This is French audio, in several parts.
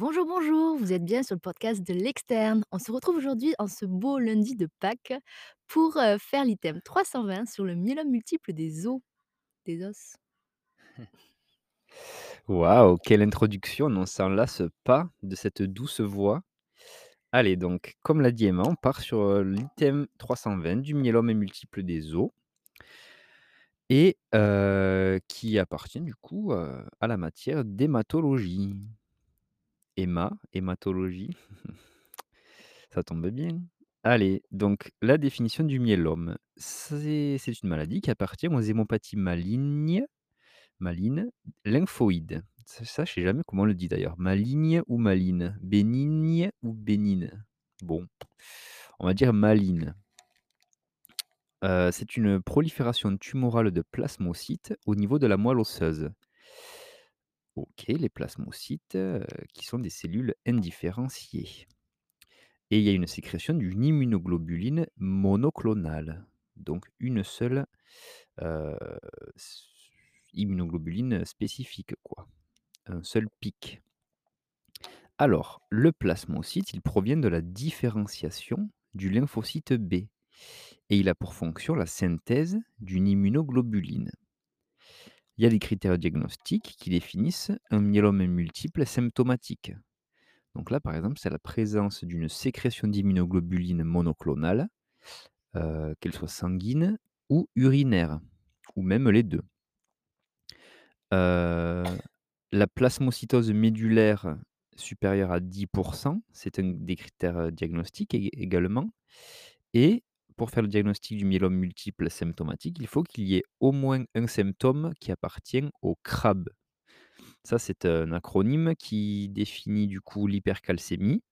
Bonjour, bonjour, vous êtes bien sur le podcast de l'externe. On se retrouve aujourd'hui en ce beau lundi de Pâques pour faire l'item 320 sur le myélome multiple des os, des os. Waouh, quelle introduction, on ne s'en lasse pas de cette douce voix. Allez donc, comme l'a dit Emma, on part sur, l'item 320 du myélome multiple des os et qui appartient du coup, à la matière d'hématologie. Héma, hématologie, ça tombe bien. Allez, donc la définition du myélome, c'est une maladie qui appartient aux hémopathies malignes Maline, lymphoïde. Ça ça, je sais jamais comment on le dit d'ailleurs. Maligne ou maline? Bénigne ou bénigne? Bon, on va dire maline. Heu, c'est une prolifération tumorale de plasmocytes au niveau de la moelle osseuse. Les plasmocytes, heu, qui sont des cellules indifférenciées et il y a une sécrétion d'une immunoglobuline monoclonale, donc une seule, heu, s immunoglobuline spécifique quoi. Un seul pic. Alors, le plasmocyte, il provient de la différenciation du lymphocyte B et il a pour fonction la synthèse d'une immunoglobuline. Il y a des critères diagnostiques qui définissent un myélome multiple symptomatique. Donc là, par exemple, c'est la présence d'une sécrétion d'immunoglobuline monoclonale, euh, qu'elle soit sanguine ou urinaire, ou même les deux. Euh, la plasmocytose médulaire supérieure à 10% c'est un des critères, heu, diagnostiques ég également et pour faire le diagnostic du myélome multiple symptomatique, il faut qu'il y ait au moins un symptôme qui appartient au CRAB. Ça, c'est un acronyme qui définit du coup l'hypercalcémie,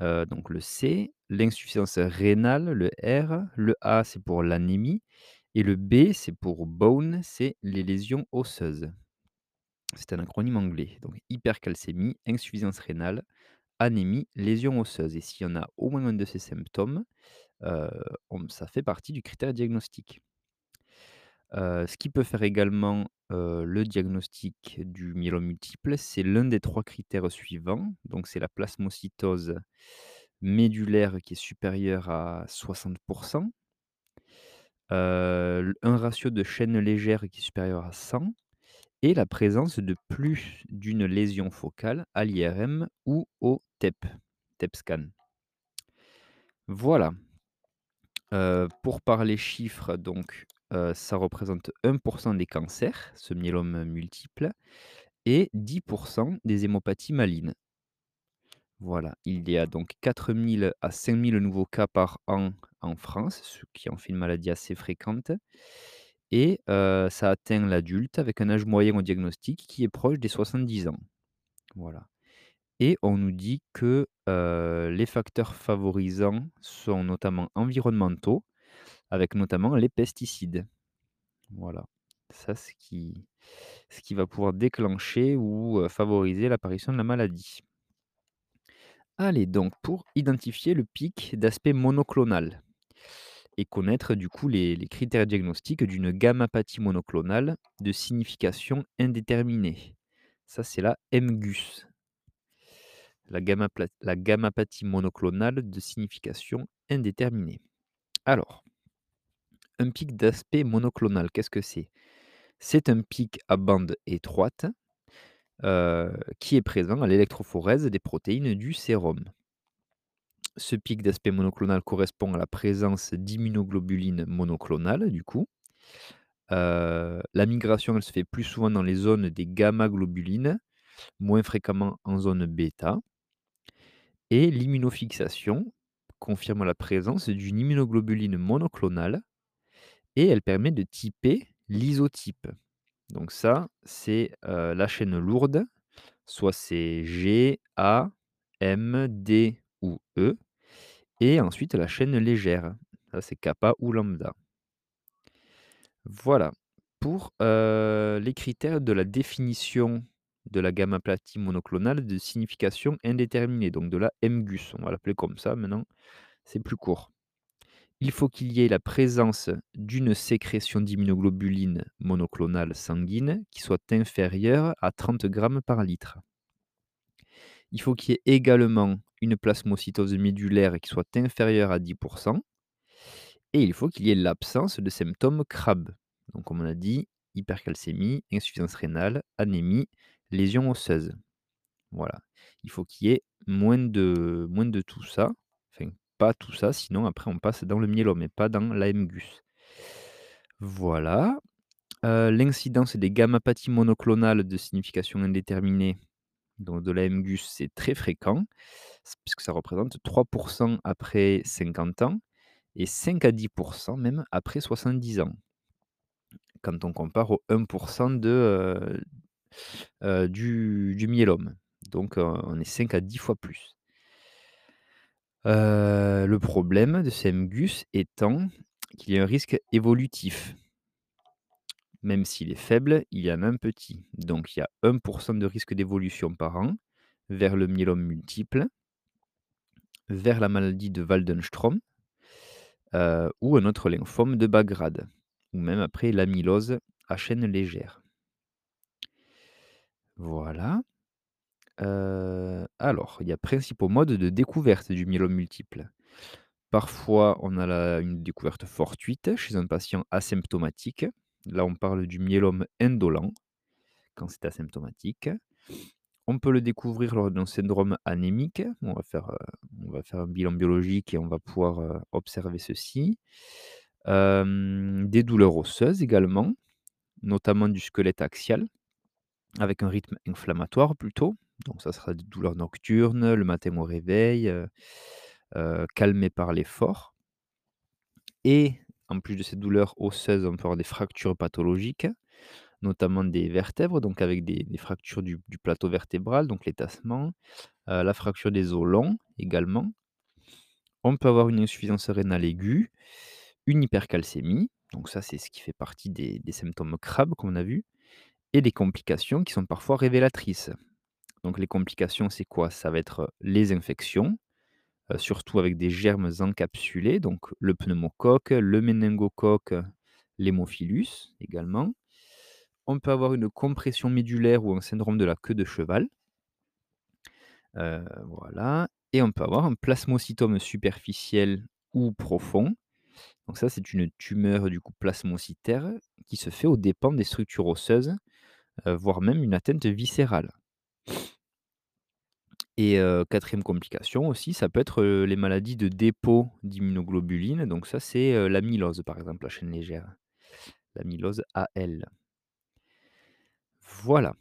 heu, donc le C, l'insuffisance rénale, le R, le A, c'est pour l'anémie et le B, c'est pour bone, c'est les lésions osseuses. C'est un acronyme anglais, donc hypercalcémie, insuffisance rénale, anémie, lésion osseuse et s'il y en a au moins un de ces symptômes, on ça fait partie du critère diagnostique. Heu, ce qui peut faire également, heu, le diagnostic du myélome multiple, c'est l'un des 3 critères suivants. Donc c'est la plasmocytose médulaire qui est supérieure à 60 heu, un ratio de chaînes légères qui est supérieur à 100 et la présence de plus d'une lésion focale à l'IRM ou au TEP, TEP scan. Voilà, heu, pour parler chiffres donc, heu, ça représente 1% des cancers, ce myélome multiple et 10% des hémopathies malignes. Voilà, il y a donc 4 000 à 5 000 nouveaux cas par an en France, ce qui en fait une maladie assez fréquente et heu, ça atteint l'adulte avec un âge moyen au diagnostic qui est proche des 70 ans. Voilà. Et on nous dit que, les facteurs favorisants sont notamment environnementaux, avec notamment les pesticides. Voilà. Ça, ce qui ce qui va pouvoir déclencher ou, favoriser l'apparition de la maladie. Allez donc pour identifier le pic d'aspect monoclonal et connaître du coup les les critères diagnostiques d'une gammapathie monoclonale de signification indéterminée. Ça, c'est la MGUS. La gammapla la monoclonale de signification indéterminée. Alors, un pic d'aspect monoclonal, qu'est-ce que c'est? C'est un pic à bande étroite, heu, qui est présent à l'électrophorèse des protéines du sérum. Ce pic d'aspect monoclonal correspond à la présence d'immunoglobulines monoclonales, du coup. Heu, la migration, elle se fait plus souvent dans les zones des gamma-globulines, moins fréquemment en zone bêta. Et l'immunofixation confirme la présence d'une immunoglobuline monoclonale et elle permet de typer l'isotype. Donc ça, c'est, la chaîne lourde, soit c'est G, A, M, D ou E et ensuite la chaîne légère, ça c'est kappa ou lambda. Voilà. Pour, les critères de la définition de la gammapathie monoclonale de signification indéterminée, donc de la MGUS, on va l'appeler comme ça maintenant, c'est plus court. Il faut qu'il y ait la présence d'une sécrétion d'immunoglobulines monoclonales sanguines qui soit inférieure à 30 grammes par litre. Il faut qu'il y ait également une plasmocytose médullaire qui soit inférieure à 10% et il faut qu'il y ait l'absence de symptômes CRAB. Donc comme on a dit, hypercalcémie, insuffisance rénale, anémie, lésion osseuse. Voilà. Il faut qu'il y ait moins de moins de tout ça, enfin pas tout ça, sinon après on passe dans le myélome et pas dans l'AMGUS. Voilà. Heu, l'incidence des gammapathies monoclonales de signification indéterminée, donc de l'AMGUS, c'est très fréquent, puisque ça représente 3% après 50 ans et 5 à 10% même après 70 ans. Quand on compare au 1% de, heu heu, du myélome. Donc, on est 5 à 10 fois plus. Heu, le problème de ces MGUS étant qu'il y a un risque évolutif. Même s'il est faible, il y en a un petit. Donc il y a 1% de risque d'évolution par an vers le myélome multiple, vers la maladie de Waldenstrom, heu, ou un autre lymphome de bas ou même après l'amylose à chaîne légère. Voilà. Heu, alors, il y a principaux modes de découverte du myélome multiple. Parfois, on a une découverte fortuite chez un patient asymptomatique. Là, on parle du myélome indolent, quand c'est asymptomatique. On peut le découvrir lors d'un syndrome anémique. On va faire, faire un bilan biologique et on va pouvoir, heu, observer ceci. Des douleurs osseuses également, notamment du squelette axial, avec un rythme inflammatoire plutôt. Donc ça sera des douleurs nocturnes, le matin au réveil, heu heu, calmées par l'effort et en plus de ces douleurs osseuses, on peut avoir des fractures pathologiques, notamment des vertèbres, donc avec des fractures du plateau vertébral, donc les tassements, heu, la fracture des os longs également. On peut avoir une insuffisance rénale aiguë, une hypercalcémie, donc ça, c'est ce qui fait partie des des symptômes CRAB qu'on a vu des complications qui sont parfois révélatrices. Donc les complications, c'est quoi? Ça va être, les infections, surtout avec des germes encapsulés, donc le pneumocoque, le méningocoque, l'hémophilus également. On peut avoir une compression médullaire ou un syndrome de la queue de cheval. Voilà et on peut avoir un plasmocytome superficiel ou profond. Donc ça, c'est une tumeur du coup plasmocytaire qui se fait aux dépens des structures osseuses, heu, voire même une atteinte viscérale. Et 4 complication aussi, ça peut être, les maladies de dépôt d'immunoglobulines. Donc ça, c'est, l'amylose, par exemple, la chaîne légère, l'amylose AL. Voilà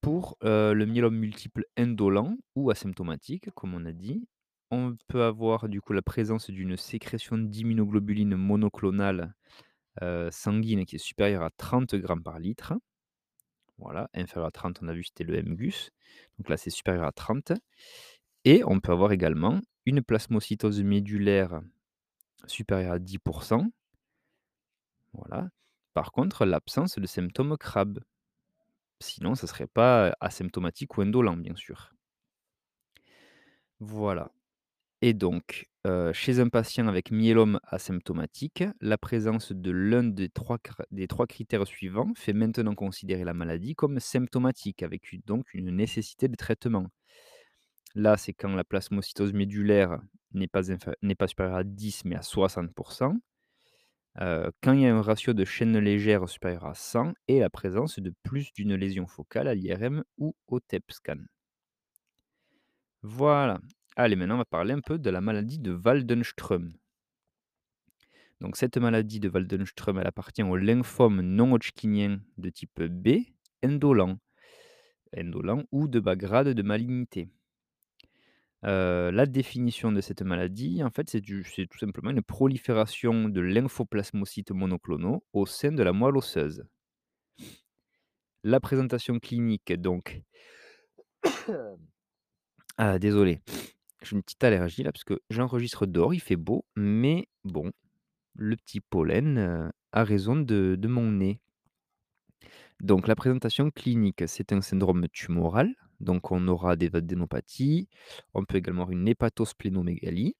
pour, le myélome multiple indolent ou asymptomatique, comme on a dit. On peut avoir du coup la présence d'une sécrétion d'immunoglobulines monoclonales, heu, sanguines qui est supérieure à 30 grammes par litre. Voilà, inférieur à 30, on a vu, c'était le MGUS. Donc là, c'est supérieur à 30 et on peut avoir également une plasmocytose médullaire supérieure à 10% Voilà. Par contre, l'absence de symptômes CRAB. Sinon, ça serait pas asymptomatique ou indolent, bien sûr. Voilà et donc, chez un patient avec myélome asymptomatique, la présence de l'un des 3 cr des 3 critères suivants fait maintenant considérer la maladie comme symptomatique, avec donc une nécessité de traitement. Là, c'est quand la plasmocytose médullaire n'est pas n'est pas supérieure à 10 mais à 60 heu, quand il y a un ratio de chaîne légère supérieur à 100 et la présence de plus d'une lésion focale à l'IRM ou au TEP scan. Voilà. Allez, maintenant on va parler un peu de la maladie de Waldenström. Donc cette maladie de Waldenström, elle appartient au lymphome non hodgkinien de type B, indolent. Indolent ou de bas grade de malignité. Heu, la définition de cette maladie, en fait, c'est tout simplement une prolifération de lymphoplasmocytes monoclonaux au sein de la moelle osseuse. La présentation clinique donc ah désolé, j'ai une petite allergie là parce que j'enregistre dehors, il fait beau, mais bon, le petit pollen, a raison de mon nez. Donc la présentation clinique, c'est un syndrome tumoral, donc on aura des adénopathies, on peut également avoir une hépatosplénomégalie.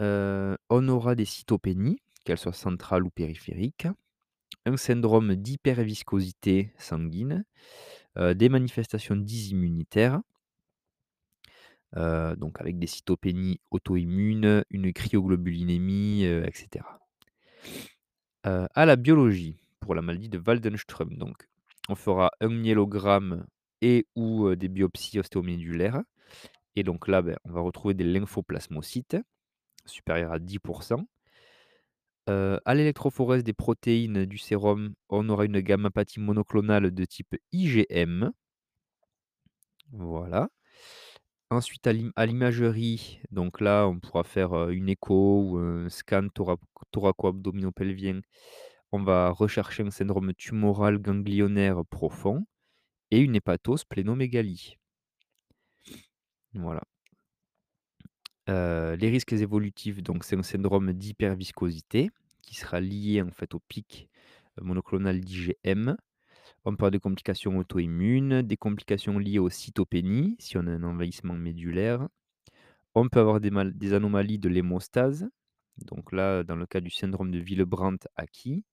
On aura des cytopénies, qu'elles soient centrales ou périphériques, un syndrome d'hyperviscosité sanguine, des manifestations dysimmunitaires heu, donc avec des cytopénies auto-immunes, une cryoglobulinémie, heu, et cetera. Heu, à la biologie, pour la maladie de Waldenström donc, on fera un myélogramme et ou, des biopsies ostéomédulaires et donc là, beh, on va retrouver des lymphoplasmocytes supérieurs à 10 Heu, à l'électrophorèse des protéines du sérum, on aura une gammapathie monoclonale de type IgM. Voilà. Ensuite à l'im à l'imagerie, donc là, on pourra faire, une écho ou un scan thora thoraco-abdominopelvien. On va rechercher un syndrome tumoral ganglionnaire profond et une hépatosplénomégalie. Voilà. Les risques évolutifs, donc c'est un syndrome d'hyperviscosité qui sera lié en fait au pic, monoclonal d'IgM. On peut avoir des complications auto-immunes, des complications liées aux cytopénies, si on a un envahissement médulaire. On peut avoir des mal des anomalies de l'hémostase, donc là, dans le cas du syndrome de Willebrand-Acquis,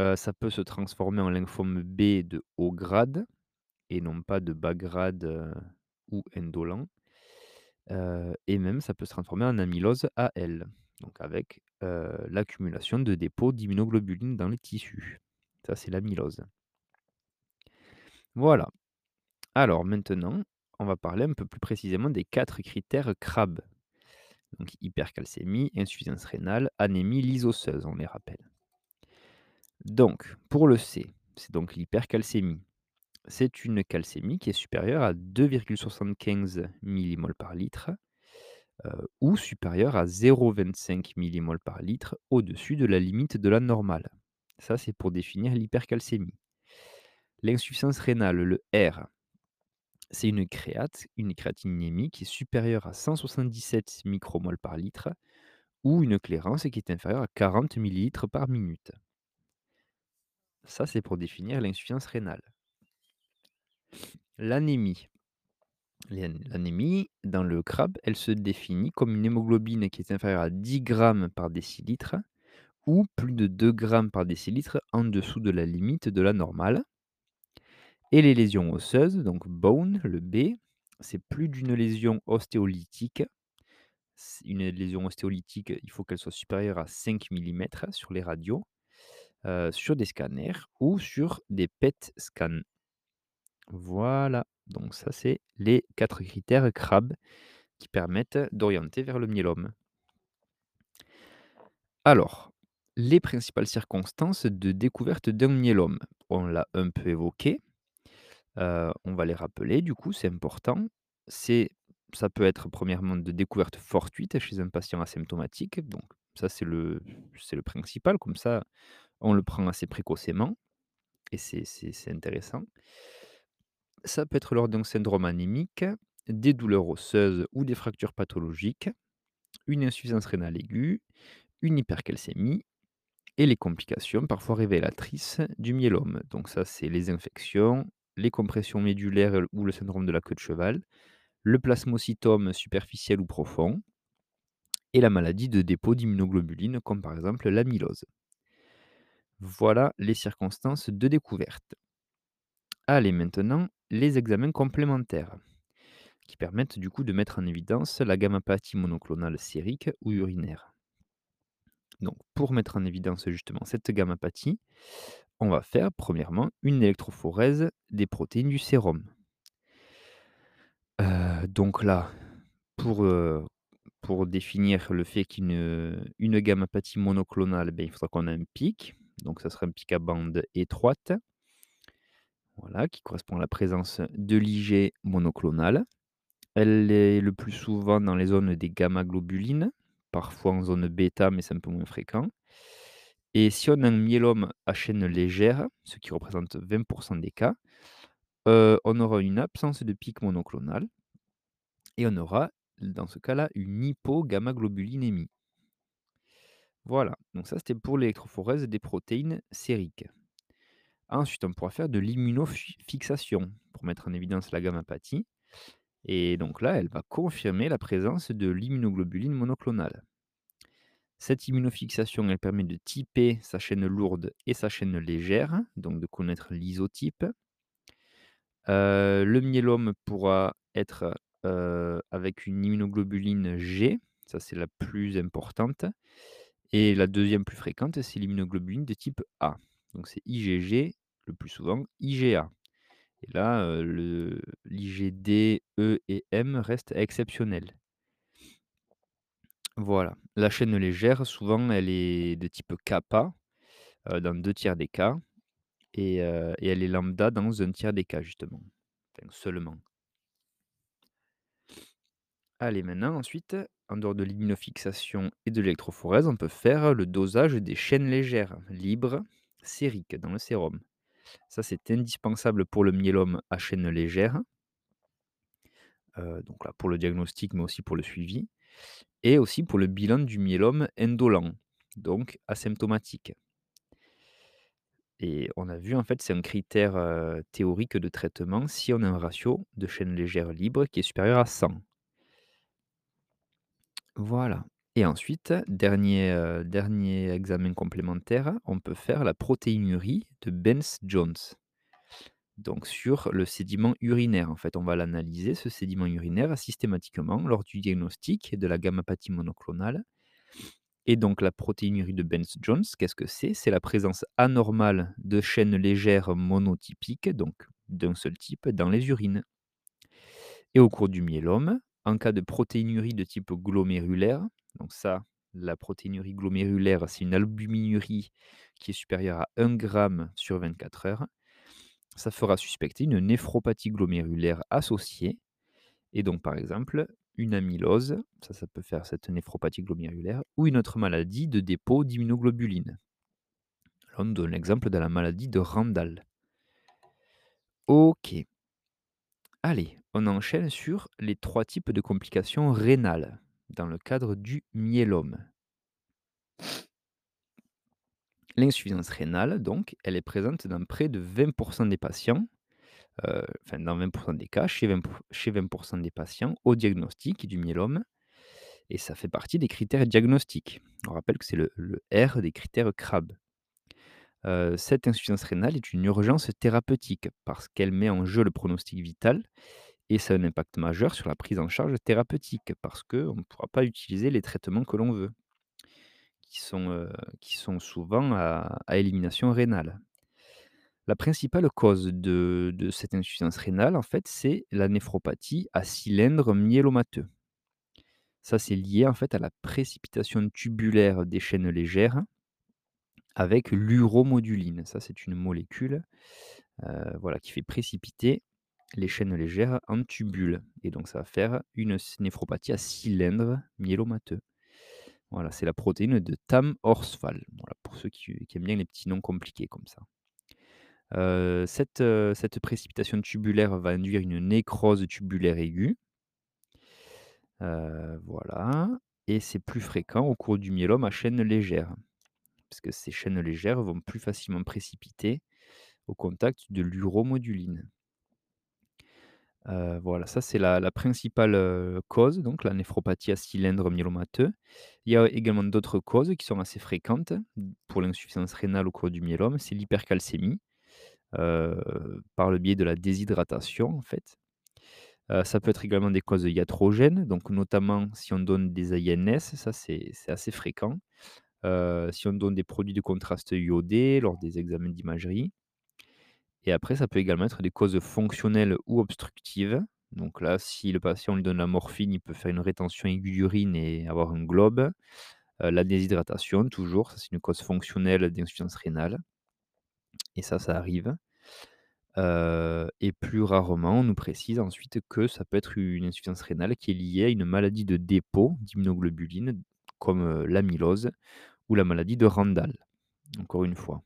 heu, ça peut se transformer en lymphome B de haut grade et non pas de bas grade, heu, ou indolent. Heu et même ça peut se transformer en amylose AL, donc avec, l'accumulation de dépôts d'immunoglobulines dans les tissus. Ça, c'est l'amylose. Voilà. Alors maintenant, on va parler un peu plus précisément des 4 critères CRAB. Donc hypercalcémie, insuffisance rénale, anémie lysosseuse, on les rappelle. Donc pour le C, c'est donc l'hypercalcémie. C'est une calcémie qui est supérieure à 2,75 millimoles par litre, heu, ou supérieure à 0,25 millimoles par litre au-dessus de la limite de la normale. Ça, c'est pour définir l'hypercalcémie. L'insuffisance rénale, le R, c'est une créate, une créatininémie qui est supérieure à 177 micromoles par litre ou une clairance qui est inférieure à 40 millilitres par minute. Ça, c'est pour définir l'insuffisance rénale. L'anémie. L'an l'anémie, dans le crabe, elle se définit comme une hémoglobine qui est inférieure à 10 grammes par décilitre ou plus de 2 grammes par décilitre en dessous de la limite de la normale. Et les lésions osseuses, donc bone, le B, c'est plus d'une lésion ostéolytique. Une lésion ostéolytique, il faut qu'elle soit supérieure à 5 millimètres sur les radios, heu, sur des scanners ou sur des PET scans. Voilà, donc ça, c'est les 4 critères CRAB qui permettent d'orienter vers le myélome. Alors, les principales circonstances de découverte d'un myélome, on l'a un peu évoqué, on va les rappeler du coup, c'est important. C'est ça peut être premièrement de découverte fortuite chez un patient asymptomatique, donc ça c'est le c'est le principal, comme ça on le prend assez précocement et c'est c'est c'est intéressant. Ça peut être lors d'un syndrome anémique, des douleurs osseuses ou des fractures pathologiques, une insuffisance rénale aiguë, une hypercalcémie et les complications parfois révélatrices du myélome. Donc ça, c'est les infections, les compressions médulaires ou le syndrome de la queue de cheval, le plasmocytome superficiel ou profond et la maladie de dépôt d'immunoglobulines comme par exemple l'amylose. Voilà les circonstances de découverte. Allez maintenant, les examens complémentaires. qui permettent du coup de mettre en évidence la gammapathie monoclonale sérique ou urinaire. Donc pour mettre en évidence justement cette gammapathie, on va faire premièrement une électrophorèse des protéines du sérum. Heu, donc là, pour, heu, pour définir le fait qu'une, une gammapathie monoclonale, beh, il faudra qu'on ait un pic, donc ça sera un pic à bande étroite, voilà, qui correspond à la présence de l'Ig monoclonal. Elle est le plus souvent dans les zones des gamma-globulines, parfois en zone bêta, mais c'est un peu moins fréquent. Et si on a un myélome à chaîne légère, ce qui représente 20% des cas, heu, on aura une absence de pic monoclonal et on aura, dans ce cas-là, une hypogammaglobulinémie. Voilà, donc ça c'était pour l'électrophorèse des protéines sériques. Ensuite, on pourra faire de l'immunofixation pour mettre en évidence la gammapathie. Et donc là, elle va confirmer la présence de l'immunoglobuline monoclonale. Cette immunofixation, elle permet de typer sa chaîne lourde et sa chaîne légère, donc de connaître l'isotype. Euh, le myélome pourra être heu, avec une immunoglobuline G, ça c'est la plus importante et la deuxième plus fréquente, c'est l'immunoglobuline de type A. Donc c'est IgG le plus souvent, IgA et là, l'IgD, E et M restent exceptionnels. Voilà. La chaîne légère, souvent, elle est de type kappa, dans deux tiers des cas et elle est lambda dans un tiers des cas, justement. Seulement. Allez, maintenant, ensuite, en dehors de l'immunofixation et de l'électrophorèse, on peut faire le dosage des chaînes légères, libres, sériques, dans le sérum. Ça, c'est indispensable pour le myélome à chaîne légère, heu, donc là, pour le diagnostic, mais aussi pour le suivi et aussi pour le bilan du myélome indolent, donc asymptomatique. Et on a vu, en fait, c'est un critère, heu, théorique de traitement si on a un ratio de chaînes légères libres qui est supérieur à 100. Voilà et ensuite, dernier, heu, dernier examen complémentaire, on peut faire la protéinurie de Bence-Jones. Donc sur le sédiment urinaire, en fait, on va l'analyser, ce sédiment urinaire, systématiquement lors du diagnostic de la gammapathie monoclonale et donc la protéinurie de Bence-Jones, qu'est-ce que c'est? C'est la présence anormale de chaînes légères monotypiques, donc d'un seul type, dans les urines. Et au cours du myélome, en cas de protéinurie de type glomérulaire, donc ça, la protéinurie glomérulaire, c'est une albuminurie qui est supérieure à 1 gramme sur 24 heures. Ça fera suspecter une néphropathie glomérulaire associée et donc par exemple une amylose, ça, ça peut faire cette néphropathie glomérulaire ou une autre maladie de dépôt d'immunoglobulines. Là, on donne l'exemple de la maladie de Randall. OK. Allez, on enchaîne sur les 3 types de complications rénales dans le cadre du myélome. L'insuffisance rénale, donc, elle est présente dans près de 20% des patients, heu, enfin dans 20% des cas, chez 20 chez 20 des patients au diagnostic du myélome et ça fait partie des critères diagnostiques. On rappelle que c'est le R des critères CRAB. Heu, cette insuffisance rénale est une urgence thérapeutique parce qu'elle met en jeu le pronostic vital et ça a un impact majeur sur la prise en charge thérapeutique parce qu'on ne pourra pas utiliser les traitements que l'on veut, qui sont, sont souvent à élimination rénale. La principale cause de cette insuffisance rénale, en fait, c'est la néphropathie à cylindre myélomateux. Ça, c'est lié, en fait, à la précipitation tubulaire des chaînes légères avec l'uromoduline. Ça, c'est une molécule, heu, voilà, qui fait précipiter les chaînes légères en tubules et donc ça va faire une néphropathie à cylindre myélomateux. Voilà, c'est la protéine de Tam-Horsfall, voilà, pour ceux qui aiment bien les petits noms compliqués comme ça. Cette, heu, cette précipitation tubulaire va induire une nécrose tubulaire aiguë. Heu, voilà et c'est plus fréquent au cours du myélome à chaîne légère, parce que ces chaînes légères vont plus facilement précipiter au contact de l'uromoduline. Heu, voilà, ça c'est la principale, heu, cause, donc la néphropathie à cylindre myélomateux. Il y a également d'autres causes qui sont assez fréquentes, pour l'insuffisance rénale au cours du myélome, c'est l'hypercalcémie, heu, par le biais de la déshydratation, en fait. Ça peut être également des causes iatrogènes, donc notamment si on donne des AINS, ça c'est assez fréquent. Si on donne des produits de contraste iodés lors des examens d'imagerie. Et après, ça peut également être des causes fonctionnelles ou obstructives. Donc là, si le patient lui donne la morphine, il peut faire une rétention aiguë d'urine et avoir un globe. Heu, la déshydratation, toujours, ça c'est une cause fonctionnelle d'insuffisance rénale et ça, ça arrive. Heu et plus rarement, on nous précise ensuite que ça peut être une insuffisance rénale qui est liée à une maladie de dépôt d'immunoglobulines comme, heu, l'amylose ou la maladie de Randall, encore une fois.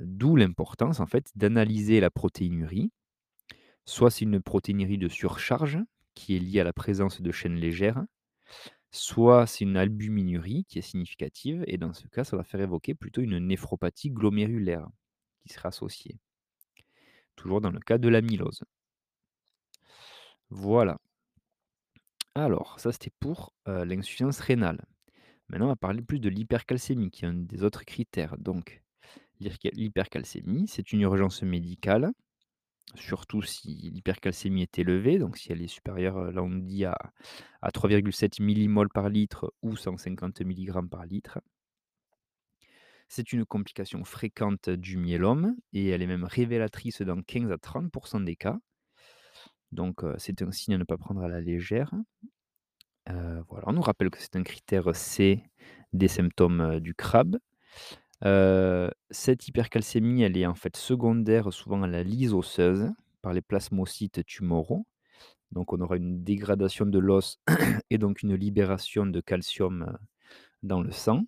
D'où l'importance en fait d'analyser la protéinurie. Soit c'est une protéinurie de surcharge qui est liée à la présence de chaînes légères, soit c'est une albuminurie qui est significative et dans ce cas, ça va faire évoquer plutôt une néphropathie glomérulaire qui sera associée. Toujours dans le cas de l'amylose. Voilà. Alors, ça c'était pour, l'insuffisance rénale. Maintenant, on va parler plus de l'hypercalcémie qui est un des autres critères. Donc, l'hyperca l'hypercalcémie, c'est une urgence médicale surtout si l'hypercalcémie est élevée, donc si elle est supérieure, heu, là on dit à à 3,7 millimoles par litre ou 150 milligrammes par litre. C'est une complication fréquente du myélome et elle est même révélatrice dans 15 à 30% des cas. Donc, heu, c'est un signe à ne pas prendre à la légère. Heu, voilà, on nous rappelle que c'est un critère C des symptômes, du CRAB. Cette hypercalcémie, est en fait secondaire souvent à la lyse osseuse par les plasmocytes tumoraux. Donc on aura une dégradation de l'os et donc une libération de calcium, dans le sang.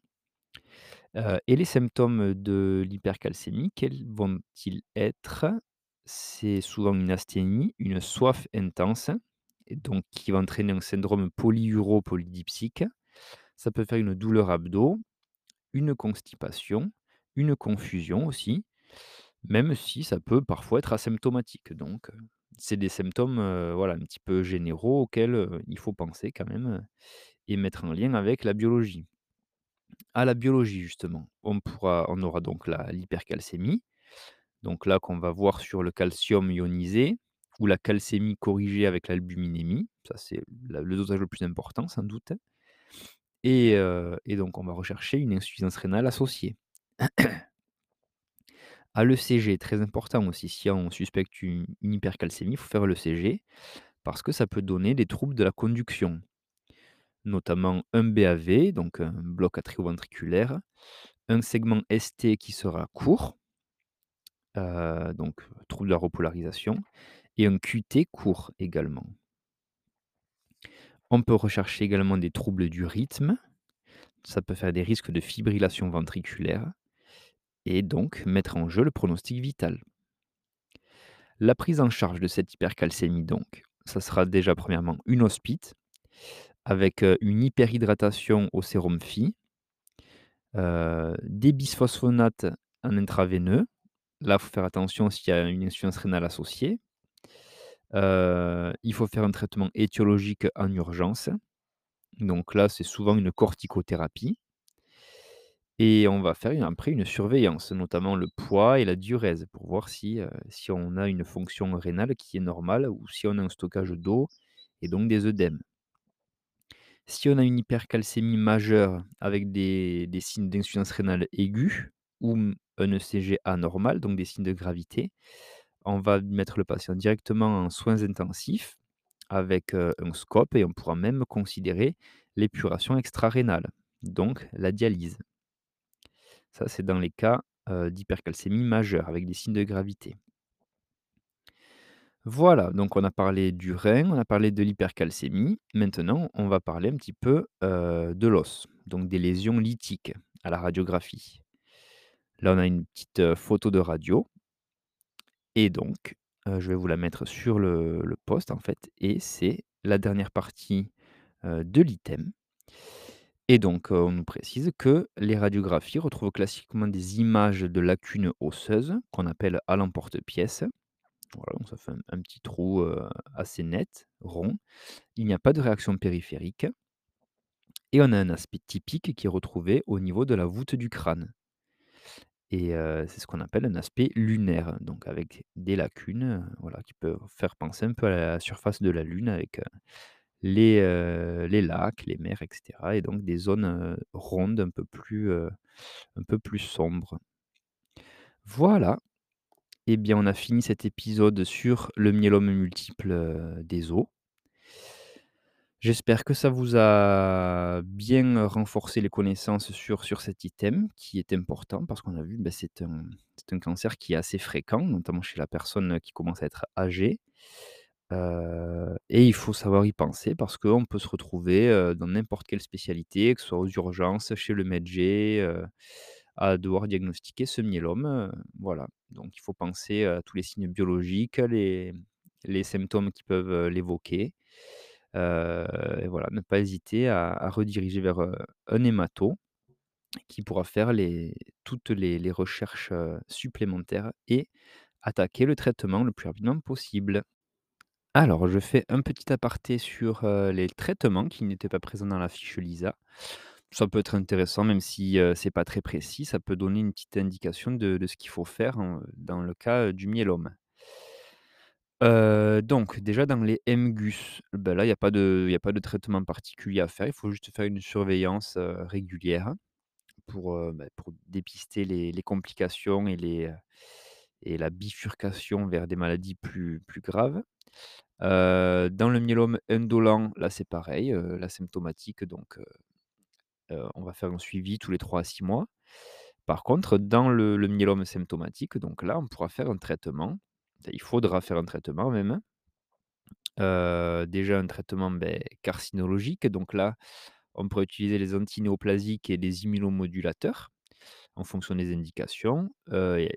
Et les symptômes de l'hypercalcémie, quels vont-ils être? C'est souvent une asthénie, une soif intense donc qui va entraîner un syndrome polyuro-polydipsique. Ça peut faire une douleur abdos, une constipation, une confusion aussi, même si ça peut parfois être asymptomatique. Donc, heu, c'est des symptômes, heu, voilà, un petit peu généraux auxquels, heu, il faut penser quand même, et mettre en lien avec la biologie. À la biologie justement, on pourra on aura donc l'hypercalcémie, donc là qu'on va voir sur le calcium ionisé ou la calcémie corrigée avec l'albuminémie. Ça c'est le dosage le plus important sans doute et donc on va rechercher une insuffisance rénale associée. À l'ECG, très important aussi, si on suspecte une hypercalcémie, il faut faire l'ECG parce que ça peut donner des troubles de la conduction, notamment un BAV, donc un bloc atrioventriculaire, un segment ST qui sera court, donc trouble de la repolarisation et un QT court également. On peut rechercher également des troubles du rythme, ça peut faire des risques de fibrillation ventriculaire et donc mettre en jeu le pronostic vital. La prise en charge de cette hypercalcémie donc, ça sera déjà premièrement une hospite avec, une hyperhydratation au sérum Phi, des bisphosphonates en intraveineux. Là, il faut faire attention s'il y a une insuffisance rénale associée. Il faut faire un traitement étiologique en urgence. Donc là, c'est souvent une corticothérapie et on va faire après une surveillance, notamment le poids et la diurèse pour voir si, on a une fonction rénale qui est normale ou si on a un stockage d'eau et donc des œdèmes. Si on a une hypercalcémie majeure avec des signes d'insuffisance rénale aiguë ou un ECG anormal, donc des signes de gravité, on va mettre le patient directement en soins intensifs avec, un scope et on pourra même considérer l'épuration extrarénale, donc la dialyse. Ça, c'est dans les cas, d'hypercalcémie majeure avec des signes de gravité. Voilà, donc on a parlé du rein, on a parlé de l'hypercalcémie. Maintenant, on va parler un petit peu, de l'os, donc des lésions lithiques à la radiographie. Là, on a une petite, photo de radio et donc, je vais vous la mettre sur le le post en fait et c'est la dernière partie, de l'item et donc, on nous précise que les radiographies retrouvent classiquement des images de lacunes osseuses qu'on appelle à l'emporte-pièce. Voilà, donc ça fait un petit trou, assez net, rond. Il n'y a pas de réaction périphérique et on a un aspect typique qui est retrouvé au niveau de la voûte du crâne et c'est ce qu'on appelle un aspect lunaire, donc avec des lacunes, voilà, qui peuvent faire penser un peu à la surface de la Lune avec, les, lacs, les mers et cetera et donc des zones, rondes un peu plus, sombres. Voilà et bien, on a fini cet épisode sur le myélome multiple, des os. J'espère que ça vous a bien renforcé les connaissances sur sur cet item qui est important parce qu'on a vu, bah, c'est un c'est un cancer qui est assez fréquent, notamment chez la personne qui commence à être âgée. Heu et il faut savoir y penser parce qu'on peut se retrouver, dans n'importe quelle spécialité, que ce soit aux urgences, chez le médecin, à devoir diagnostiquer ce myélome, voilà. Donc il faut penser à tous les signes biologiques, les les symptômes qui peuvent, l'évoquer. Et voilà, ne pas hésiter à rediriger vers, heu, un hémato qui pourra faire toutes les recherches, heu, supplémentaires et attaquer le traitement le plus rapidement possible. Alors, je fais un petit aparté sur, les traitements qui n'étaient pas présents dans la fiche LISA. Ça peut être intéressant même si, heu, c'est pas très précis, ça peut donner une petite indication de ce qu'il faut faire dans le cas, du myélome. Donc déjà dans les MGUS, bah, là, il y a pas de traitement particulier à faire. Il faut juste faire une surveillance, régulière bah, pour dépister les complications et la bifurcation vers des maladies plus graves. Dans le myélome indolent, là, c'est pareil, heu, l'asymptomatique donc on va faire un suivi tous les 3 à 6 mois. Par contre, dans le le myélome symptomatique, donc là, on pourra faire un traitement. Il faudra faire un traitement même. Heu, déjà un traitement, beh, carcinologique, donc là, on pourrait utiliser les antinéoplasiques et les immunomodulateurs en fonction des indications,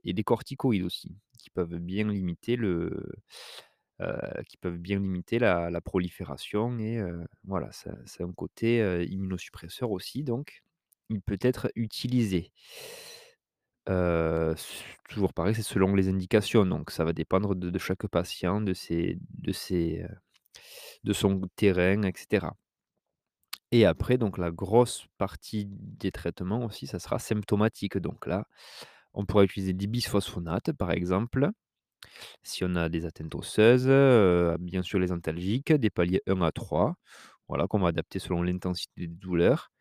et des corticoïdes aussi, qui peuvent bien limiter le qui peuvent bien limiter la prolifération et voilà, a un côté, immunosuppresseur aussi donc il peut être utilisé. Toujours pareil, c'est selon les indications, donc ça va dépendre de chaque patient, de ses de son terrain et cetera. Et après donc la grosse partie des traitements aussi, ça sera symptomatique. Donc là, on pourra utiliser des bisphosphonates, par exemple, si on a des atteintes osseuses, bien sûr les antalgiques, des paliers 1 à 3, voilà, qu'on va adapter selon l'intensité des douleurs.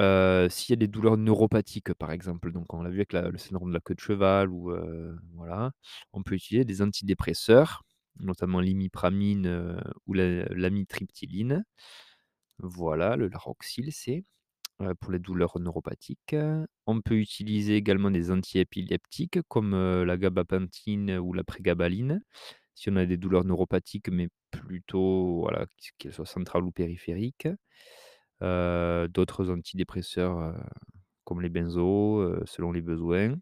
S'il y a des douleurs neuropathiques, par exemple, donc on l'a vu avec le syndrome de la queue de cheval ou voilà, on peut utiliser des antidépresseurs, notamment l'imipramine, ou la l'amitriptyline. Voilà, le Laroxyl, c'est, pour les douleurs neuropathiques. On peut utiliser également des antiépileptiques comme, la gabapentine ou la prégabaline, si on a des douleurs neuropathiques, mais plutôt, qu'elles soient centrales ou périphériques. Heu, d'autres antidépresseurs, heu, comme les benzos, heu, selon les besoins.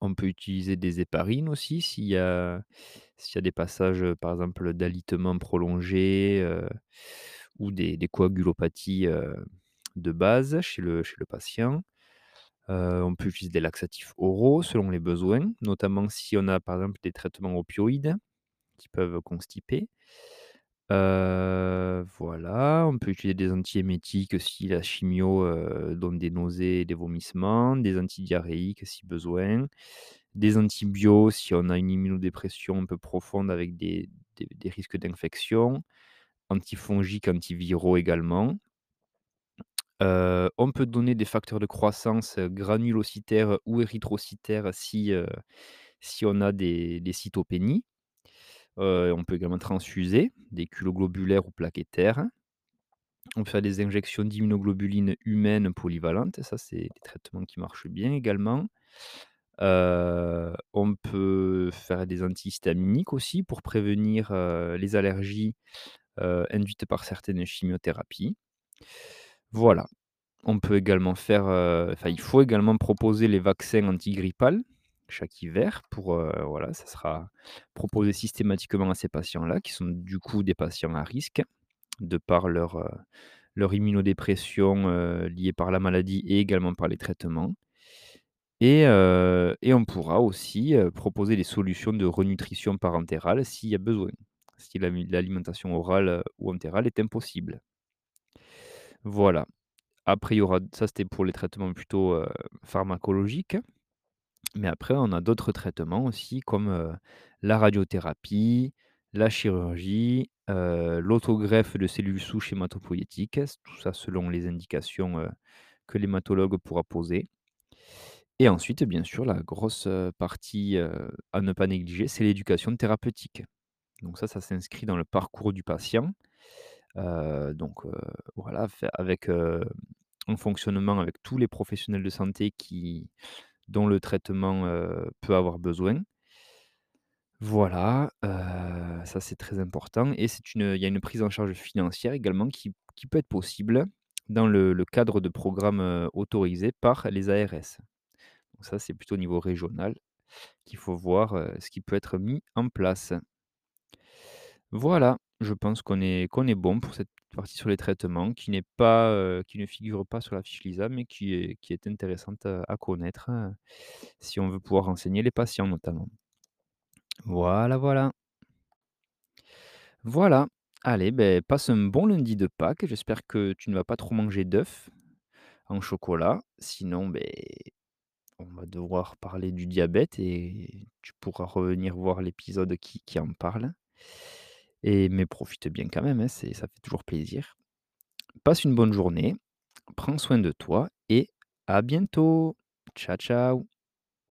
On peut utiliser des héparines aussi s'il y a y a des passages, par exemple d'alitement prolongé, ou des coagulopathies, de base chez le chez le patient. On peut utiliser des laxatifs oraux selon les besoins, notamment si on a par exemple des traitements opioïdes qui peuvent constiper. Voilà, on peut utiliser des antiémétiques si la chimio, donne des nausées et des vomissements, des antidiarrhéiques si besoin, des antibiotiques si on a une immunodépression un peu profonde avec des risques d'infection, antifongiques, antiviraux également. On peut donner des facteurs de croissance, granulocytaires ou érythrocytaires si on a des des cytopénies. On peut également transfuser des culoglobulaires ou plaquettaires. On peut faire des injections d'immunoglobulines humaines polyvalentes, ça c'est des traitements qui marchent bien également. On peut faire des antihistaminiques aussi pour prévenir, les allergies, induites par certaines chimiothérapies. Voilà. On peut également faire, il faut également proposer les vaccins antigrippales chaque hiver pour, heu, voilà, ça sera proposé systématiquement à ces patients-là qui sont du coup des patients à risque, de par leur, heu, leur immunodépression, heu, liée par la maladie et également par les traitements. Et on pourra aussi, proposer des solutions de renutrition parentérale s'il y a besoin, si l'alimentation orale, ou entérale est impossible. Voilà. Après il y aura ça c'était pour les traitements plutôt, pharmacologiques. Mais après on a d'autres traitements aussi comme, la radiothérapie, la chirurgie, l'autogreffe de cellules souches hématopoïétiques, tout ça selon les indications, que l'hématologue pourra poser. Et ensuite, bien sûr, la grosse, partie, à ne pas négliger, c'est l'éducation thérapeutique. Donc ça, ça s'inscrit dans le parcours du patient. Donc voilà, avec, un fonctionnement avec tous les professionnels de santé qui dont le traitement, peut avoir besoin. Voilà, ça c'est très important et c'est une il y a une prise en charge financière également qui peut être possible dans le cadre de programmes, autorisés par les ARS. Ça, c'est plutôt au niveau régional qu'il faut voir, ce qui peut être mis en place. Voilà, je pense qu'on est qu'on est bon pour cette partie sur les traitements qui n'est pas, qui ne figure pas sur la fiche LISA, mais qui est qui est intéressante, à connaître, heu, si on veut pouvoir renseigner les patients notamment. Voilà, voilà. Voilà. Allez, beh, passe un bon lundi de Pâques. J'espère que tu ne vas pas trop manger d'œufs en chocolat. Sinon, beh, on va devoir parler du diabète et tu pourras revenir voir l'épisode qui qui en parle mais profite bien quand même, hein, ça fait toujours plaisir. Passe une bonne journée, prends soin de toi et à bientôt. Ciao, ciao.